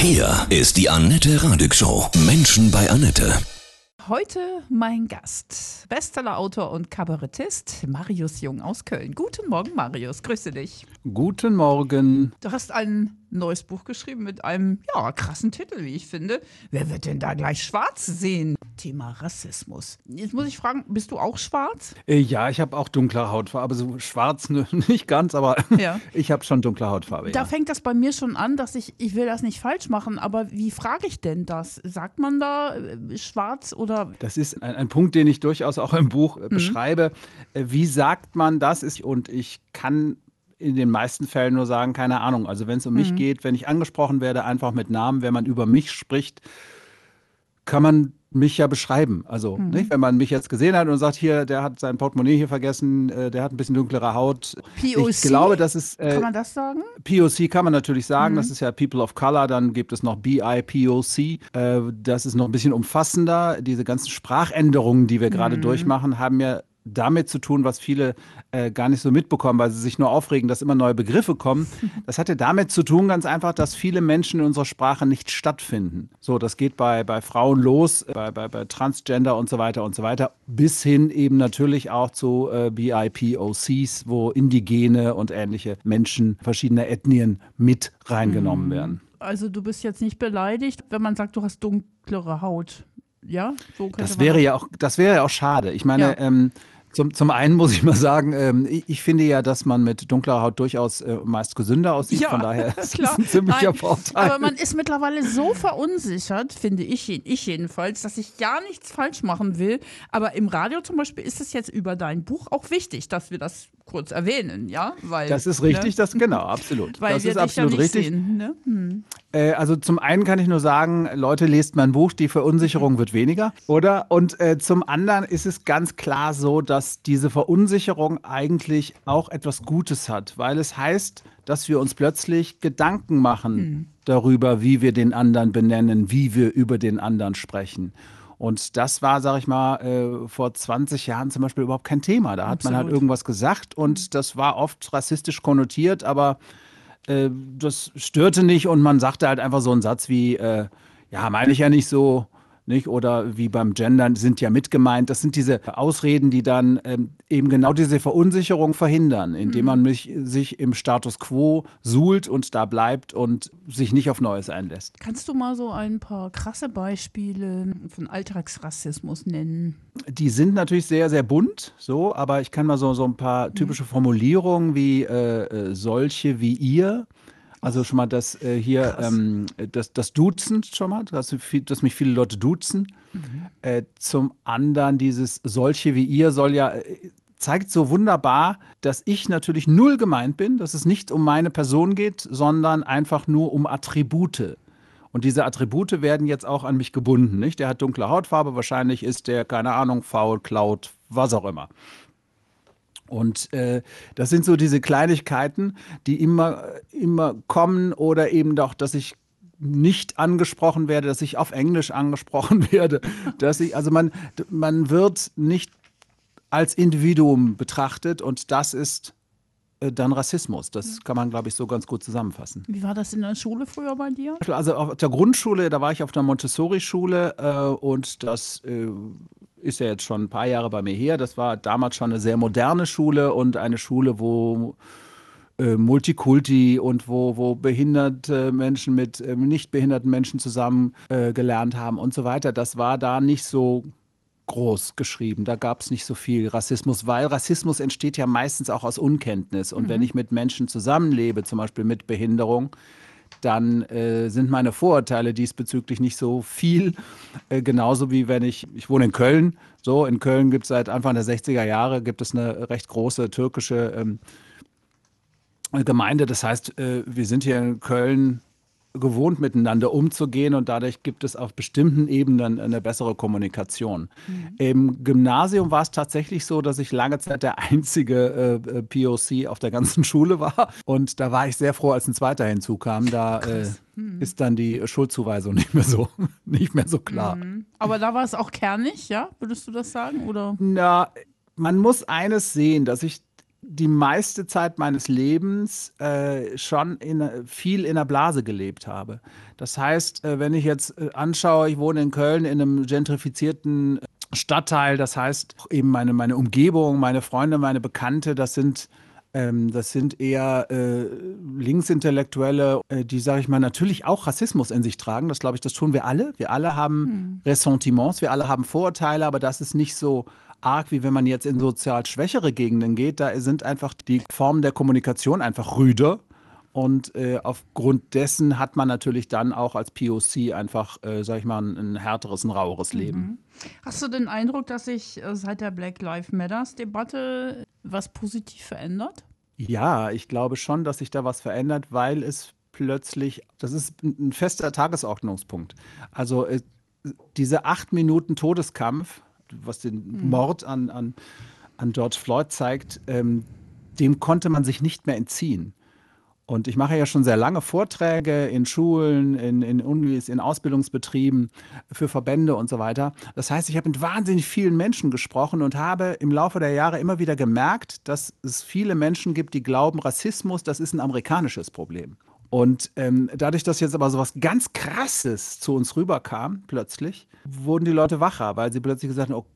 Hier ist die Annette Radig Show. Menschen bei Annette. Heute mein Gast, Bestsellerautor und Kabarettist Marius Jung aus Köln. Guten Morgen, Marius. Grüße dich. Guten Morgen. Du hast ein neues Buch geschrieben mit einem ja, krassen Titel, wie ich finde. Wer wird denn da gleich schwarz sehen? Thema Rassismus. Jetzt muss ich fragen, bist du auch schwarz? Äh, ja, ich habe auch dunkle Hautfarbe. So schwarz ne, nicht ganz, aber Ja. ich habe schon dunkle Hautfarbe. Da ja. fängt das bei mir schon an, dass ich, ich will das nicht falsch machen, aber wie frage ich denn das? Sagt man da äh, schwarz oder Das ist ein, ein Punkt, den ich durchaus auch im Buch Mhm. äh, beschreibe. Äh, Wie sagt man das? Ist, und ich kann in den meisten Fällen nur sagen, keine Ahnung. Also wenn es um Mhm. mich geht, wenn ich angesprochen werde, einfach mit Namen, wenn man über mich spricht, kann man mich ja beschreiben. Also, Mhm. nicht? wenn man mich jetzt gesehen hat und sagt, hier, der hat sein Portemonnaie hier vergessen, äh, der hat ein bisschen dunklere Haut. POC? Ich glaube, das ist. äh, kann man das sagen? POC kann man natürlich sagen, Mhm. das ist ja People of Color, dann gibt es noch BIPOC, äh, das ist noch ein bisschen umfassender. Diese ganzen Sprachänderungen, die wir Mhm. gerade durchmachen, haben ja damit zu tun, was viele äh, gar nicht so mitbekommen, weil sie sich nur aufregen, dass immer neue Begriffe kommen. Das hatte damit zu tun, ganz einfach, dass viele Menschen in unserer Sprache nicht stattfinden. So, das geht bei, bei Frauen los, bei, bei, bei Transgender und so weiter und so weiter, bis hin eben natürlich auch zu äh, BIPOCs, wo indigene und ähnliche Menschen verschiedener Ethnien mit reingenommen werden. Also du bist jetzt nicht beleidigt, wenn man sagt, du hast dunklere Haut. Ja, so Das wäre ja auch, das wäre ja auch schade. Ich meine, Ja. ähm, zum, zum einen muss ich mal sagen, ähm, ich, ich finde ja, dass man mit dunkler Haut durchaus äh, meist gesünder aussieht. Ja, Von daher ist klar. das ein ziemlicher Nein, Vorteil. Aber man ist mittlerweile so verunsichert, finde ich, ich jedenfalls, dass ich gar nichts falsch machen will. Aber im Radio zum Beispiel ist es jetzt über dein Buch auch wichtig, dass wir das kurz erwähnen, ja? Weil, das ist richtig, ne? das genau, absolut. Weil das wir ist dich absolut ja nicht richtig. Sehen, ne? hm. Äh, also zum einen kann ich nur sagen, Leute, lest mein Buch, die Verunsicherung wird weniger, oder? Und äh, zum anderen ist es ganz klar so, dass diese Verunsicherung eigentlich auch etwas Gutes hat, weil es heißt, dass wir uns plötzlich Gedanken machen darüber, wie wir den anderen benennen, wie wir über den anderen sprechen. Und das war, sag ich mal, äh, vor 20 Jahren zum Beispiel überhaupt kein Thema. Da hat man halt Absolut. irgendwas gesagt und das war oft rassistisch konnotiert, aber äh, das störte nicht und man sagte halt einfach so einen Satz wie, äh, ja, meine ich ja nicht so, nicht? Oder wie beim Gendern sind ja mit gemeint. Das sind diese Ausreden, die dann ähm, eben genau diese Verunsicherung verhindern, indem man mich, sich im Status quo suhlt und da bleibt und sich nicht auf Neues einlässt. Kannst du mal so ein paar krasse Beispiele von Alltagsrassismus nennen? Die sind natürlich sehr, sehr bunt, so, aber ich kann mal so, so ein paar typische Formulierungen wie äh, äh, solche wie ihr. Also schon mal das äh, hier, ähm, das, das Duzen schon mal, dass, viel- dass mich viele Leute duzen. Äh, zum anderen dieses solche wie ihr soll ja, äh, zeigt so wunderbar, dass ich natürlich null gemeint bin, dass es nicht um meine Person geht, sondern einfach nur um Attribute. Und diese Attribute werden jetzt auch an mich gebunden. Nicht? Der hat dunkle Hautfarbe, wahrscheinlich ist der, keine Ahnung, faul, klaut, was auch immer. Und äh, das sind so diese Kleinigkeiten, die immer, immer kommen oder eben doch, dass ich nicht angesprochen werde, dass ich auf Englisch angesprochen werde, dass ich, also man, man wird nicht als Individuum betrachtet und das ist äh, dann Rassismus. Das kann man, glaube ich, so ganz gut zusammenfassen. Wie war das in der Schule früher bei dir? Also auf der Grundschule, da war ich auf der Montessori-Schule äh, und das äh, ist ja jetzt schon ein paar Jahre bei mir her. Das war damals schon eine sehr moderne Schule und eine Schule, wo äh, Multikulti und wo, wo behinderte Menschen mit äh, nicht behinderten Menschen zusammen äh, gelernt haben und so weiter. Das war da nicht so groß geschrieben. Da gab es nicht so viel Rassismus, weil Rassismus entsteht ja meistens auch aus Unkenntnis. Und wenn ich mit Menschen zusammenlebe, zum Beispiel mit Behinderung, dann äh, sind meine Vorurteile diesbezüglich nicht so viel. Äh, genauso wie wenn ich, ich wohne in Köln, so in Köln gibt es seit Anfang der 60er Jahre, gibt es eine recht große türkische ähm, Gemeinde. Das heißt, äh, wir sind hier in Köln gewohnt, miteinander umzugehen und dadurch gibt es auf bestimmten Ebenen eine bessere Kommunikation. Im Gymnasium war es tatsächlich so, dass ich lange Zeit der einzige äh, POC auf der ganzen Schule war und da war ich sehr froh, als ein zweiter hinzukam. Da äh, ist dann die Schuldzuweisung nicht mehr so, nicht mehr so klar. Aber da war es auch kernig, ja? Würdest du das sagen? Oder? Na, man muss eines sehen, dass ich die meiste Zeit meines Lebens äh, schon in, viel in der Blase gelebt habe. Das heißt, äh, wenn ich jetzt äh, anschaue, ich wohne in Köln in einem gentrifizierten Stadtteil, das heißt eben meine, meine Umgebung, meine Freunde, meine Bekannte, das sind ähm, das sind eher äh, Linksintellektuelle, äh, die, sage ich mal, natürlich auch Rassismus in sich tragen. Das glaube ich, das tun wir alle. Wir alle haben hm. Ressentiments, wir alle haben Vorurteile, aber das ist nicht so arg, wie wenn man jetzt in sozial schwächere Gegenden geht. Da sind einfach die Formen der Kommunikation einfach rüder. Und äh, aufgrund dessen hat man natürlich dann auch als POC einfach, äh, sag ich mal, ein, ein härteres, ein raueres Leben. Mhm. Hast du den Eindruck, dass sich äh, seit der Black Lives Matters Debatte was positiv verändert? Ja, ich glaube schon, dass sich da was verändert, weil es plötzlich, das ist ein fester Tagesordnungspunkt. Also äh, diese acht Minuten Todeskampf, was den mhm. Mord an, an, an George Floyd zeigt, ähm, dem konnte man sich nicht mehr entziehen. Und ich mache ja schon sehr lange Vorträge in Schulen, in, in Unis, in Ausbildungsbetrieben, für Verbände und so weiter. Das heißt, ich habe mit wahnsinnig vielen Menschen gesprochen und habe im Laufe der Jahre immer wieder gemerkt, dass es viele Menschen gibt, die glauben, Rassismus, das ist ein amerikanisches Problem. Und ähm, dadurch, dass jetzt aber so was ganz Krasses zu uns rüberkam, plötzlich, wurden die Leute wacher, weil sie plötzlich gesagt haben, oh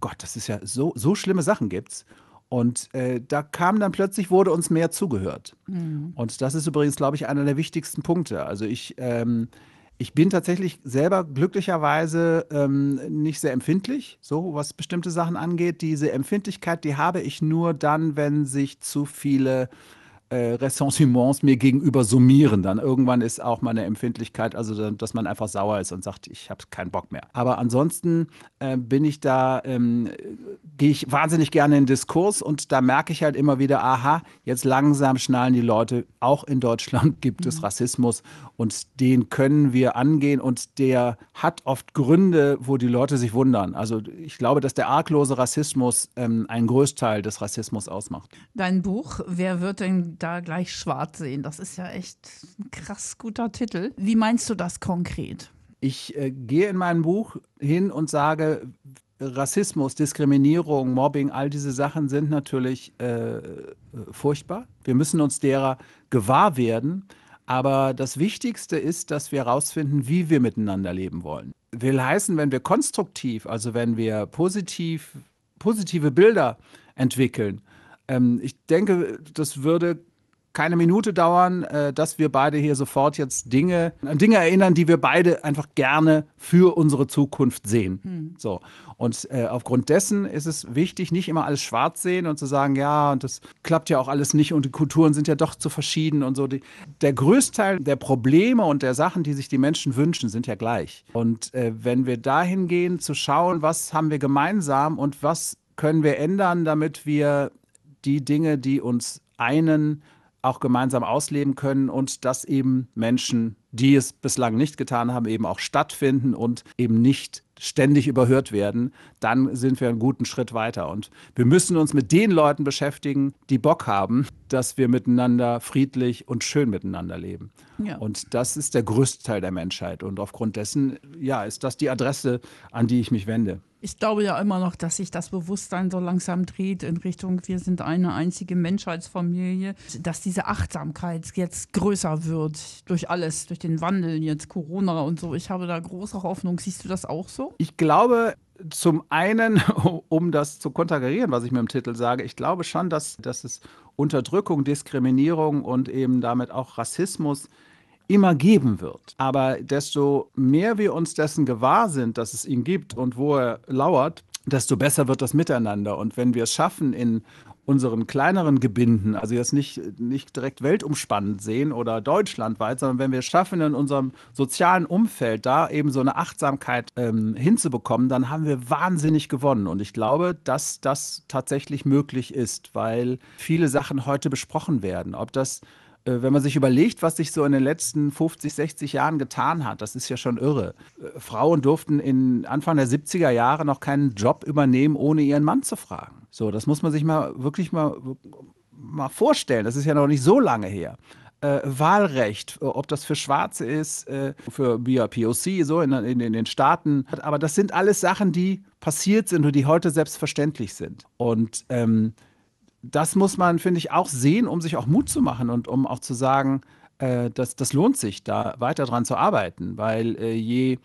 Gott, das ist ja so, so schlimme Sachen gibt's. Und äh, da kam dann plötzlich, wurde uns mehr zugehört. Mhm. Und das ist übrigens, glaube ich, einer der wichtigsten Punkte. Also ich, ähm, ich bin tatsächlich selber glücklicherweise ähm, nicht sehr empfindlich, so was bestimmte Sachen angeht. Diese Empfindlichkeit, die habe ich nur dann, wenn sich zu viele äh, Ressentiments mir gegenüber summieren. Dann irgendwann ist auch meine Empfindlichkeit, also dass man einfach sauer ist und sagt, ich habe keinen Bock mehr. Aber ansonsten äh, bin ich da, ähm, gehe ich wahnsinnig gerne in Diskurs und da merke ich halt immer wieder, aha, jetzt langsam schnallen die Leute, auch in Deutschland gibt es mhm. Rassismus und den können wir angehen und der hat oft Gründe, wo die Leute sich wundern. Also ich glaube, dass der arglose Rassismus ähm, einen Großteil des Rassismus ausmacht. Dein Buch, wer wird denn da gleich schwarz sehen. Das ist ja echt ein krass guter Titel. Wie meinst du das konkret? Ich äh, gehe in meinem Buch hin und sage, Rassismus, Diskriminierung, Mobbing, all diese Sachen sind natürlich äh, furchtbar. Wir müssen uns derer gewahr werden. Aber das Wichtigste ist, dass wir herausfinden, wie wir miteinander leben wollen. Will heißen, wenn wir konstruktiv, also wenn wir positiv, positive Bilder entwickeln, ähm, ich denke, das würde keine Minute dauern, äh, dass wir beide hier sofort jetzt Dinge, an Dinge erinnern, die wir beide einfach gerne für unsere Zukunft sehen. Hm. So. Und äh, aufgrund dessen ist es wichtig, nicht immer alles schwarz sehen und zu sagen, ja, und das klappt ja auch alles nicht und die Kulturen sind ja doch zu verschieden und so. Die, der Größteil der Probleme und der Sachen, die sich die Menschen wünschen, sind ja gleich. Und äh, wenn wir dahin gehen, zu schauen, was haben wir gemeinsam und was können wir ändern, damit wir die Dinge, die uns einen, auch gemeinsam ausleben können und dass eben Menschen, die es bislang nicht getan haben, eben auch stattfinden und eben nicht ständig überhört werden, dann sind wir einen guten Schritt weiter. Und wir müssen uns mit den Leuten beschäftigen, die Bock haben, dass wir miteinander friedlich und schön miteinander leben. Ja. Und das ist der größte Teil der Menschheit. Und aufgrund dessen, ja, ist das die Adresse, an die ich mich wende ich glaube ja immer noch, dass sich das Bewusstsein so langsam dreht in Richtung, wir sind eine einzige Menschheitsfamilie, dass diese Achtsamkeit jetzt größer wird durch alles, durch den Wandel, jetzt Corona und so. Ich habe da große Hoffnung. Siehst du das auch so? Ich glaube, zum einen, um das zu konterkarieren, was ich mir im Titel sage, ich glaube schon, dass, dass es Unterdrückung, Diskriminierung und eben damit auch Rassismus immer geben wird. Aber desto mehr wir uns dessen gewahr sind, dass es ihn gibt und wo er lauert, desto besser wird das Miteinander. Und wenn wir es schaffen, in unseren kleineren Gebinden, also jetzt nicht, nicht direkt weltumspannend sehen oder deutschlandweit, sondern wenn wir es schaffen, in unserem sozialen Umfeld da eben so eine Achtsamkeit ähm, hinzubekommen, dann haben wir wahnsinnig gewonnen. Und ich glaube, dass das tatsächlich möglich ist, weil viele Sachen heute besprochen werden. Ob das wenn man sich überlegt, was sich so in den letzten 50, 60 Jahren getan hat, das ist ja schon irre. Äh, Frauen durften in Anfang der 70er Jahre noch keinen Job übernehmen, ohne ihren Mann zu fragen. So, das muss man sich mal wirklich mal, mal vorstellen. Das ist ja noch nicht so lange her. Äh, Wahlrecht, ob das für Schwarze ist, äh, für POC, so in, in, in, den Staaten. Aber das sind alles Sachen, die passiert sind und die heute selbstverständlich sind. Und ähm, das muss man, finde ich, auch sehen, um sich auch Mut zu machen und um auch zu sagen, äh, das, das lohnt sich, da weiter dran zu arbeiten, weil äh, je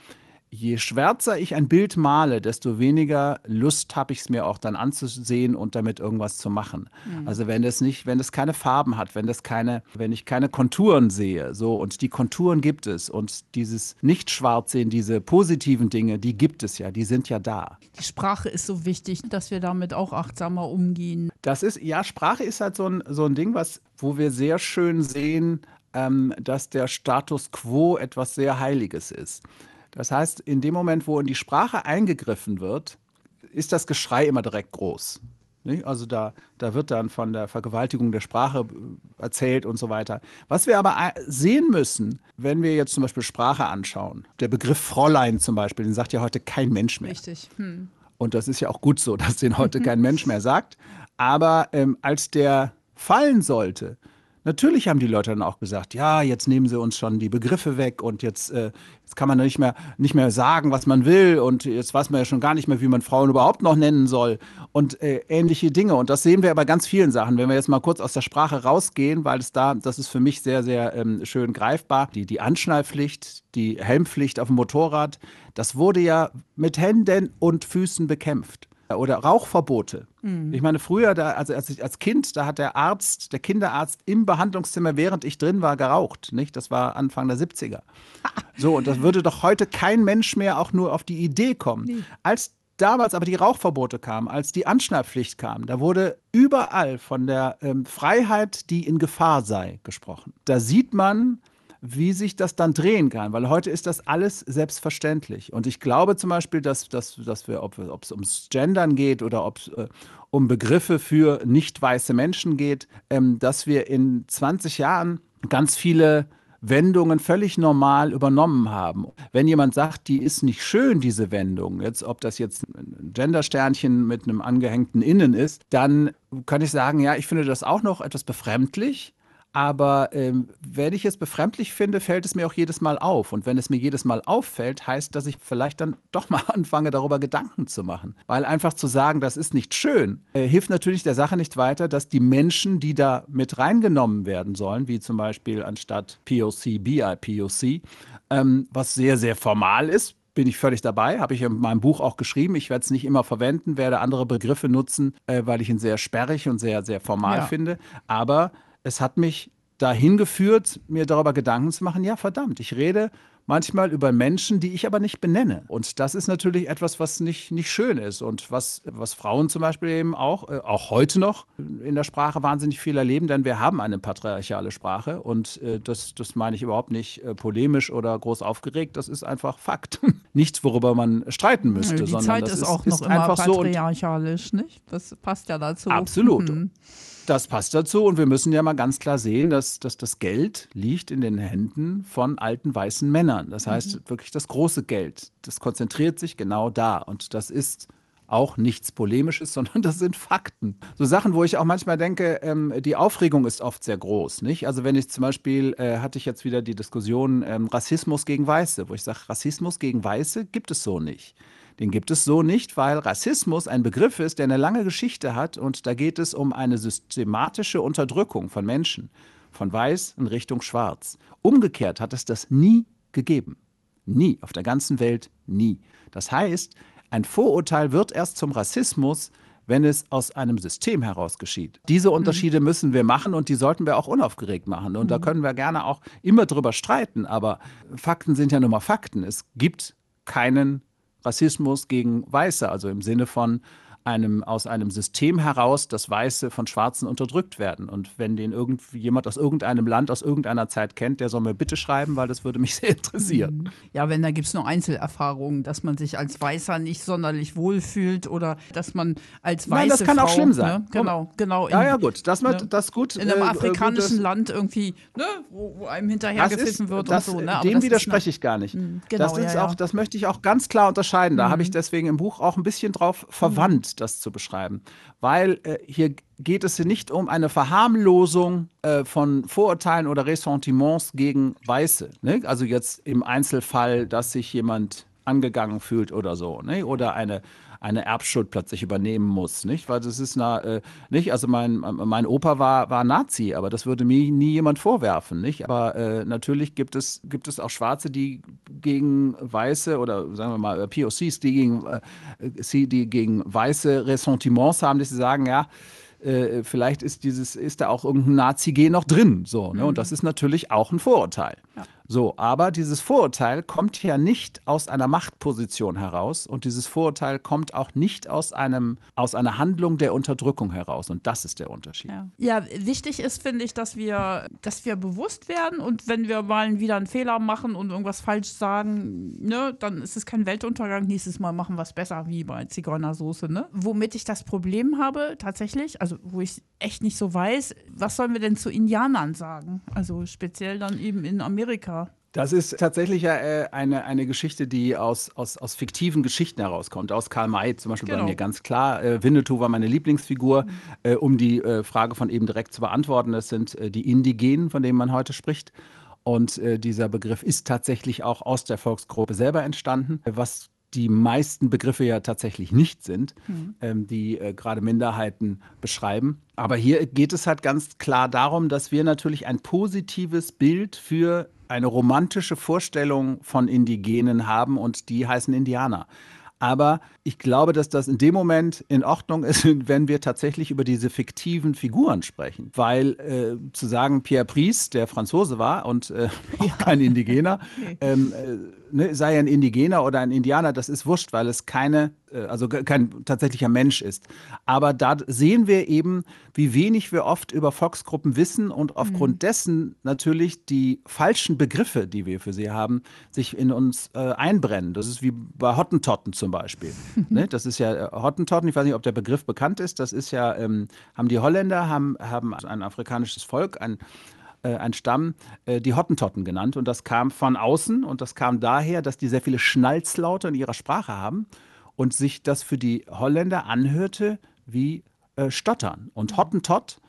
je schwärzer ich ein Bild male, desto weniger Lust habe ich es mir auch dann anzusehen und damit irgendwas zu machen. Mhm. Also wenn es nicht, wenn es keine Farben hat, wenn es keine, wenn ich keine Konturen sehe, so und die Konturen gibt es und dieses nicht schwarz sehen, diese positiven Dinge, die gibt es ja, die sind ja da. Die Sprache ist so wichtig, dass wir damit auch achtsamer umgehen. Das ist ja Sprache ist halt so ein so ein Ding, was wo wir sehr schön sehen, ähm, dass der Status quo etwas sehr Heiliges ist. Das heißt, in dem Moment, wo in die Sprache eingegriffen wird, ist das Geschrei immer direkt groß. Also da, da wird dann von der Vergewaltigung der Sprache äh, erzählt und so weiter. Was wir aber äh, sehen müssen, wenn wir jetzt zum Beispiel Sprache anschauen, der Begriff Fräulein zum Beispiel, den sagt ja heute kein Mensch mehr. Richtig. Hm. Und das ist ja auch gut so, dass den heute kein Mensch mehr sagt. Aber ähm, als der fallen sollte, Natürlich haben die Leute dann auch gesagt, ja, jetzt nehmen sie uns schon die Begriffe weg und jetzt, äh, jetzt kann man nicht mehr, nicht mehr sagen, was man will und jetzt weiß man ja schon gar nicht mehr, wie man Frauen überhaupt noch nennen soll und äh, ähnliche Dinge. Und das sehen wir bei ganz vielen Sachen. Wenn wir jetzt mal kurz aus der Sprache rausgehen, weil es da, das ist für mich sehr, sehr ähm, schön greifbar, die, die Anschnallpflicht, die Helmpflicht auf dem Motorrad, das wurde ja mit Händen und Füßen bekämpft oder Rauchverbote. Mhm. Ich meine, früher, da, also als, ich, als Kind, da hat der Arzt, der Kinderarzt im Behandlungszimmer, während ich drin war, geraucht. Nicht? Das war Anfang der 70er. So, und das würde doch heute kein Mensch mehr auch nur auf die Idee kommen. Nee. Als damals aber die Rauchverbote kamen, als die Anschnallpflicht kam, da wurde überall von der ähm, Freiheit, die in Gefahr sei, gesprochen. Da sieht man, wie sich das dann drehen kann, weil heute ist das alles selbstverständlich. Und ich glaube zum Beispiel, dass, dass, dass wir, ob es ums Gendern geht oder ob es äh, um Begriffe für nicht weiße Menschen geht, ähm, dass wir in 20 Jahren ganz viele Wendungen völlig normal übernommen haben. Wenn jemand sagt, die ist nicht schön, diese Wendung, jetzt ob das jetzt ein Gendersternchen mit einem angehängten Innen ist, dann kann ich sagen, ja, ich finde das auch noch etwas befremdlich. Aber ähm, wenn ich es befremdlich finde, fällt es mir auch jedes Mal auf. Und wenn es mir jedes Mal auffällt, heißt, dass ich vielleicht dann doch mal anfange, darüber Gedanken zu machen. Weil einfach zu sagen, das ist nicht schön, äh, hilft natürlich der Sache nicht weiter, dass die Menschen, die da mit reingenommen werden sollen, wie zum Beispiel anstatt POC, BIPOC, ähm, was sehr, sehr formal ist, bin ich völlig dabei, habe ich in meinem Buch auch geschrieben. Ich werde es nicht immer verwenden, werde andere Begriffe nutzen, äh, weil ich ihn sehr sperrig und sehr, sehr formal ja. finde. Aber es hat mich dahin geführt, mir darüber Gedanken zu machen, ja verdammt, ich rede manchmal über Menschen, die ich aber nicht benenne. Und das ist natürlich etwas, was nicht, nicht schön ist und was, was Frauen zum Beispiel eben auch, äh, auch heute noch in der Sprache wahnsinnig viel erleben, denn wir haben eine patriarchale Sprache und äh, das, das meine ich überhaupt nicht äh, polemisch oder groß aufgeregt, das ist einfach Fakt. Nichts, worüber man streiten müsste. Die sondern Zeit das ist auch noch immer patriarchalisch, so nicht? Das passt ja dazu. Absolut. Mhm. Das passt dazu und wir müssen ja mal ganz klar sehen, dass, dass das Geld liegt in den Händen von alten weißen Männern. Das heißt mhm. wirklich das große Geld. Das konzentriert sich genau da und das ist auch nichts Polemisches, sondern das sind Fakten. So Sachen, wo ich auch manchmal denke, ähm, die Aufregung ist oft sehr groß. Nicht? Also wenn ich zum Beispiel, äh, hatte ich jetzt wieder die Diskussion ähm, Rassismus gegen Weiße, wo ich sage, Rassismus gegen Weiße gibt es so nicht. Den gibt es so nicht, weil Rassismus ein Begriff ist, der eine lange Geschichte hat und da geht es um eine systematische Unterdrückung von Menschen, von weiß in Richtung schwarz. Umgekehrt hat es das nie gegeben. Nie, auf der ganzen Welt nie. Das heißt, ein Vorurteil wird erst zum Rassismus, wenn es aus einem System heraus geschieht. Diese Unterschiede mhm. müssen wir machen und die sollten wir auch unaufgeregt machen. Und mhm. da können wir gerne auch immer drüber streiten, aber Fakten sind ja nun mal Fakten. Es gibt keinen Rassismus gegen Weiße, also im Sinne von einem, aus einem System heraus, dass Weiße von Schwarzen unterdrückt werden. Und wenn den jemand aus irgendeinem Land, aus irgendeiner Zeit kennt, der soll mir bitte schreiben, weil das würde mich sehr interessieren. Mhm. Ja, wenn da gibt es nur Einzelerfahrungen, dass man sich als Weißer nicht sonderlich wohlfühlt oder dass man als Weiße Nein, das kann Frau, auch schlimm sein. Ne? Genau, genau. In, ja, ja, gut, das, ne? das gut. In einem äh, afrikanischen äh, Land irgendwie, ne? wo, wo einem hinterhergepfiffen wird das, und so. Ne? dem widerspreche ich gar nicht. Mhm, genau, das, ist ja, auch, das möchte ich auch ganz klar unterscheiden. Da mhm. habe ich deswegen im Buch auch ein bisschen drauf verwandt das zu beschreiben. Weil äh, hier geht es hier nicht um eine Verharmlosung äh, von Vorurteilen oder Ressentiments gegen Weiße. Ne? Also jetzt im Einzelfall, dass sich jemand angegangen fühlt oder so, ne? oder eine, eine Erbschuld plötzlich übernehmen muss, nicht? Weil das ist na, äh, nicht, also mein, mein Opa war, war Nazi, aber das würde mir nie jemand vorwerfen, nicht? Aber äh, natürlich gibt es, gibt es auch Schwarze, die gegen Weiße oder sagen wir mal POCs, die gegen, äh, die gegen Weiße Ressentiments haben, die sie sagen, ja, äh, vielleicht ist dieses, ist da auch irgendein Nazi-Gen noch drin. So, ne? Mhm. Und das ist natürlich auch ein Vorurteil. Ja. So, aber dieses Vorurteil kommt ja nicht aus einer Machtposition heraus und dieses Vorurteil kommt auch nicht aus einem aus einer Handlung der Unterdrückung heraus und das ist der Unterschied. Ja, ja wichtig ist finde ich, dass wir dass wir bewusst werden und wenn wir mal wieder einen Fehler machen und irgendwas falsch sagen, ne, dann ist es kein Weltuntergang. Nächstes Mal machen wir es besser wie bei Zigeunersoße, ne? Womit ich das Problem habe tatsächlich, also wo ich echt nicht so weiß, was sollen wir denn zu Indianern sagen? Also speziell dann eben in Amerika das ist tatsächlich äh, eine, eine Geschichte, die aus, aus, aus fiktiven Geschichten herauskommt. Aus Karl May zum Beispiel genau. bei mir ganz klar. Äh, Winnetou war meine Lieblingsfigur. Mhm. Äh, um die Frage von eben direkt zu beantworten, das sind die Indigenen, von denen man heute spricht. Und dieser Begriff ist tatsächlich auch aus der Volksgruppe selber entstanden, was die meisten Begriffe ja tatsächlich nicht sind, mhm. ähm, die äh, gerade Minderheiten beschreiben. Aber hier geht es halt ganz klar darum, dass wir natürlich ein positives Bild für eine romantische Vorstellung von Indigenen haben und die heißen Indianer. Aber ich glaube, dass das in dem Moment in Ordnung ist, wenn wir tatsächlich über diese fiktiven Figuren sprechen. Weil äh, zu sagen, Pierre Pries, der Franzose war und äh, auch kein Indigener, nee. ähm, äh, ne, sei ein Indigener oder ein Indianer, das ist wurscht, weil es keine, äh, also kein tatsächlicher Mensch ist. Aber da sehen wir eben, wie wenig wir oft über Volksgruppen wissen und aufgrund mhm. dessen natürlich die falschen Begriffe, die wir für sie haben, sich in uns äh, einbrennen. Das ist wie bei Hottentotten zum Beispiel. ne? Das ist ja äh, Hottentotten, ich weiß nicht, ob der Begriff bekannt ist, das ist ja, ähm, haben die Holländer, haben, haben ein afrikanisches Volk, ein äh, ein Stamm, äh, die Hottentotten genannt. Und das kam von außen und das kam daher, dass die sehr viele Schnalzlaute in ihrer Sprache haben und sich das für die Holländer anhörte wie äh, Stottern. Und mhm. Hottentott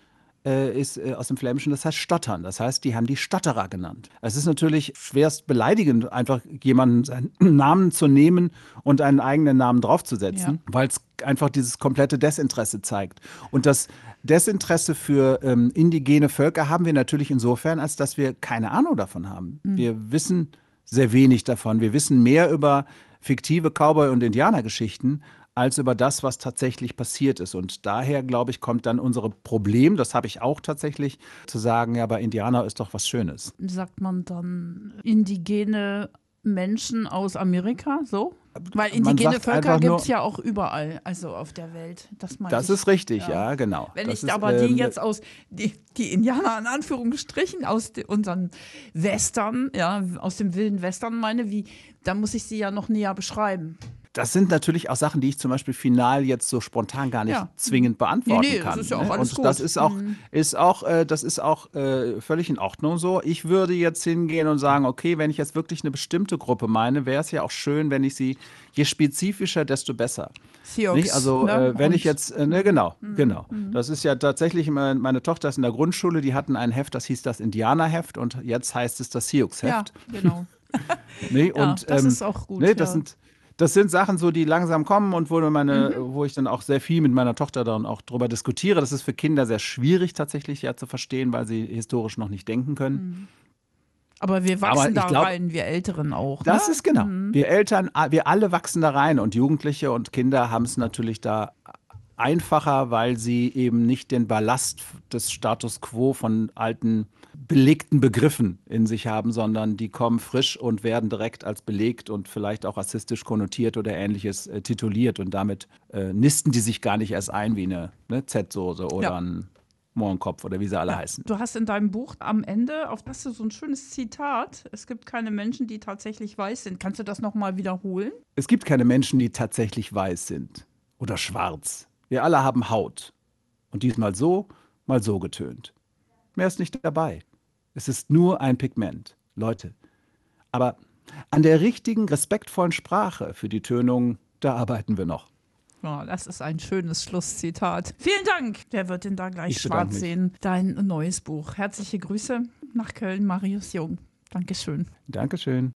äh, ist äh, aus dem Flämischen, das heißt Stottern. Das heißt, die haben die Stotterer genannt. Es ist natürlich schwerst beleidigend, einfach jemanden seinen Namen zu nehmen und einen eigenen Namen draufzusetzen, ja. weil es einfach dieses komplette Desinteresse zeigt. Und das Desinteresse für ähm, indigene Völker haben wir natürlich insofern, als dass wir keine Ahnung davon haben. Mhm. Wir wissen sehr wenig davon. Wir wissen mehr über fiktive Cowboy- und Indianergeschichten als über das, was tatsächlich passiert ist. Und daher, glaube ich, kommt dann unser Problem, das habe ich auch tatsächlich, zu sagen, ja, bei Indianer ist doch was Schönes. Sagt man dann indigene Menschen aus Amerika, so? Weil indigene Völker gibt es ja auch überall, also auf der Welt. Das, das ist richtig, ja, ja genau. Wenn das ich ist, aber ähm, die jetzt aus, die, die Indianer in Anführungsstrichen, aus de, unseren Western, ja, aus dem wilden Western meine, wie, dann muss ich sie ja noch näher beschreiben das sind natürlich auch Sachen, die ich zum Beispiel final jetzt so spontan gar nicht ja. zwingend beantworten nee, nee, kann. Das ist ja auch ne? alles Und das ist auch, mhm. ist auch, äh, das ist auch äh, völlig in Ordnung so. Ich würde jetzt hingehen und sagen, okay, wenn ich jetzt wirklich eine bestimmte Gruppe meine, wäre es ja auch schön, wenn ich sie, je spezifischer, desto besser. Sioux? Also ne? äh, wenn Und ich jetzt, äh, ne, genau, mhm. genau. Mhm. Das ist ja tatsächlich, meine, meine Tochter ist in der Grundschule, die hatten ein Heft, das hieß das Indianerheft und jetzt heißt es das Sioux-Heft. Ja, genau. nee, ja, und, das ähm, ist auch gut. Nee, das ja. sind das sind Sachen so, die langsam kommen und wo, meine, mhm. wo ich dann auch sehr viel mit meiner Tochter dann auch drüber diskutiere. Das ist für Kinder sehr schwierig tatsächlich ja zu verstehen, weil sie historisch noch nicht denken können. Mhm. Aber wir wachsen Aber da glaub, rein, wir Älteren auch. Das ne? ist genau. Mhm. Wir Eltern, wir alle wachsen da rein und Jugendliche und Kinder haben es natürlich da einfacher, weil sie eben nicht den Ballast des Status quo von alten belegten Begriffen in sich haben, sondern die kommen frisch und werden direkt als belegt und vielleicht auch rassistisch konnotiert oder ähnliches äh, tituliert und damit äh, nisten die sich gar nicht erst ein wie eine ne, Z-Soße oder ja. ein Mohrenkopf oder wie sie alle ja, heißen. Du hast in deinem Buch am Ende auf das so ein schönes Zitat. Es gibt keine Menschen, die tatsächlich weiß sind. Kannst du das nochmal wiederholen? Es gibt keine Menschen, die tatsächlich weiß sind oder schwarz. Wir alle haben Haut. Und diesmal so, mal so getönt. Mehr ist nicht dabei. Es ist nur ein Pigment, Leute. Aber an der richtigen, respektvollen Sprache für die Tönung, da arbeiten wir noch. Oh, das ist ein schönes Schlusszitat. Vielen Dank. Wer wird denn da gleich schwarz sehen? Dein neues Buch. Herzliche Grüße nach Köln, Marius Jung. Dankeschön. Dankeschön.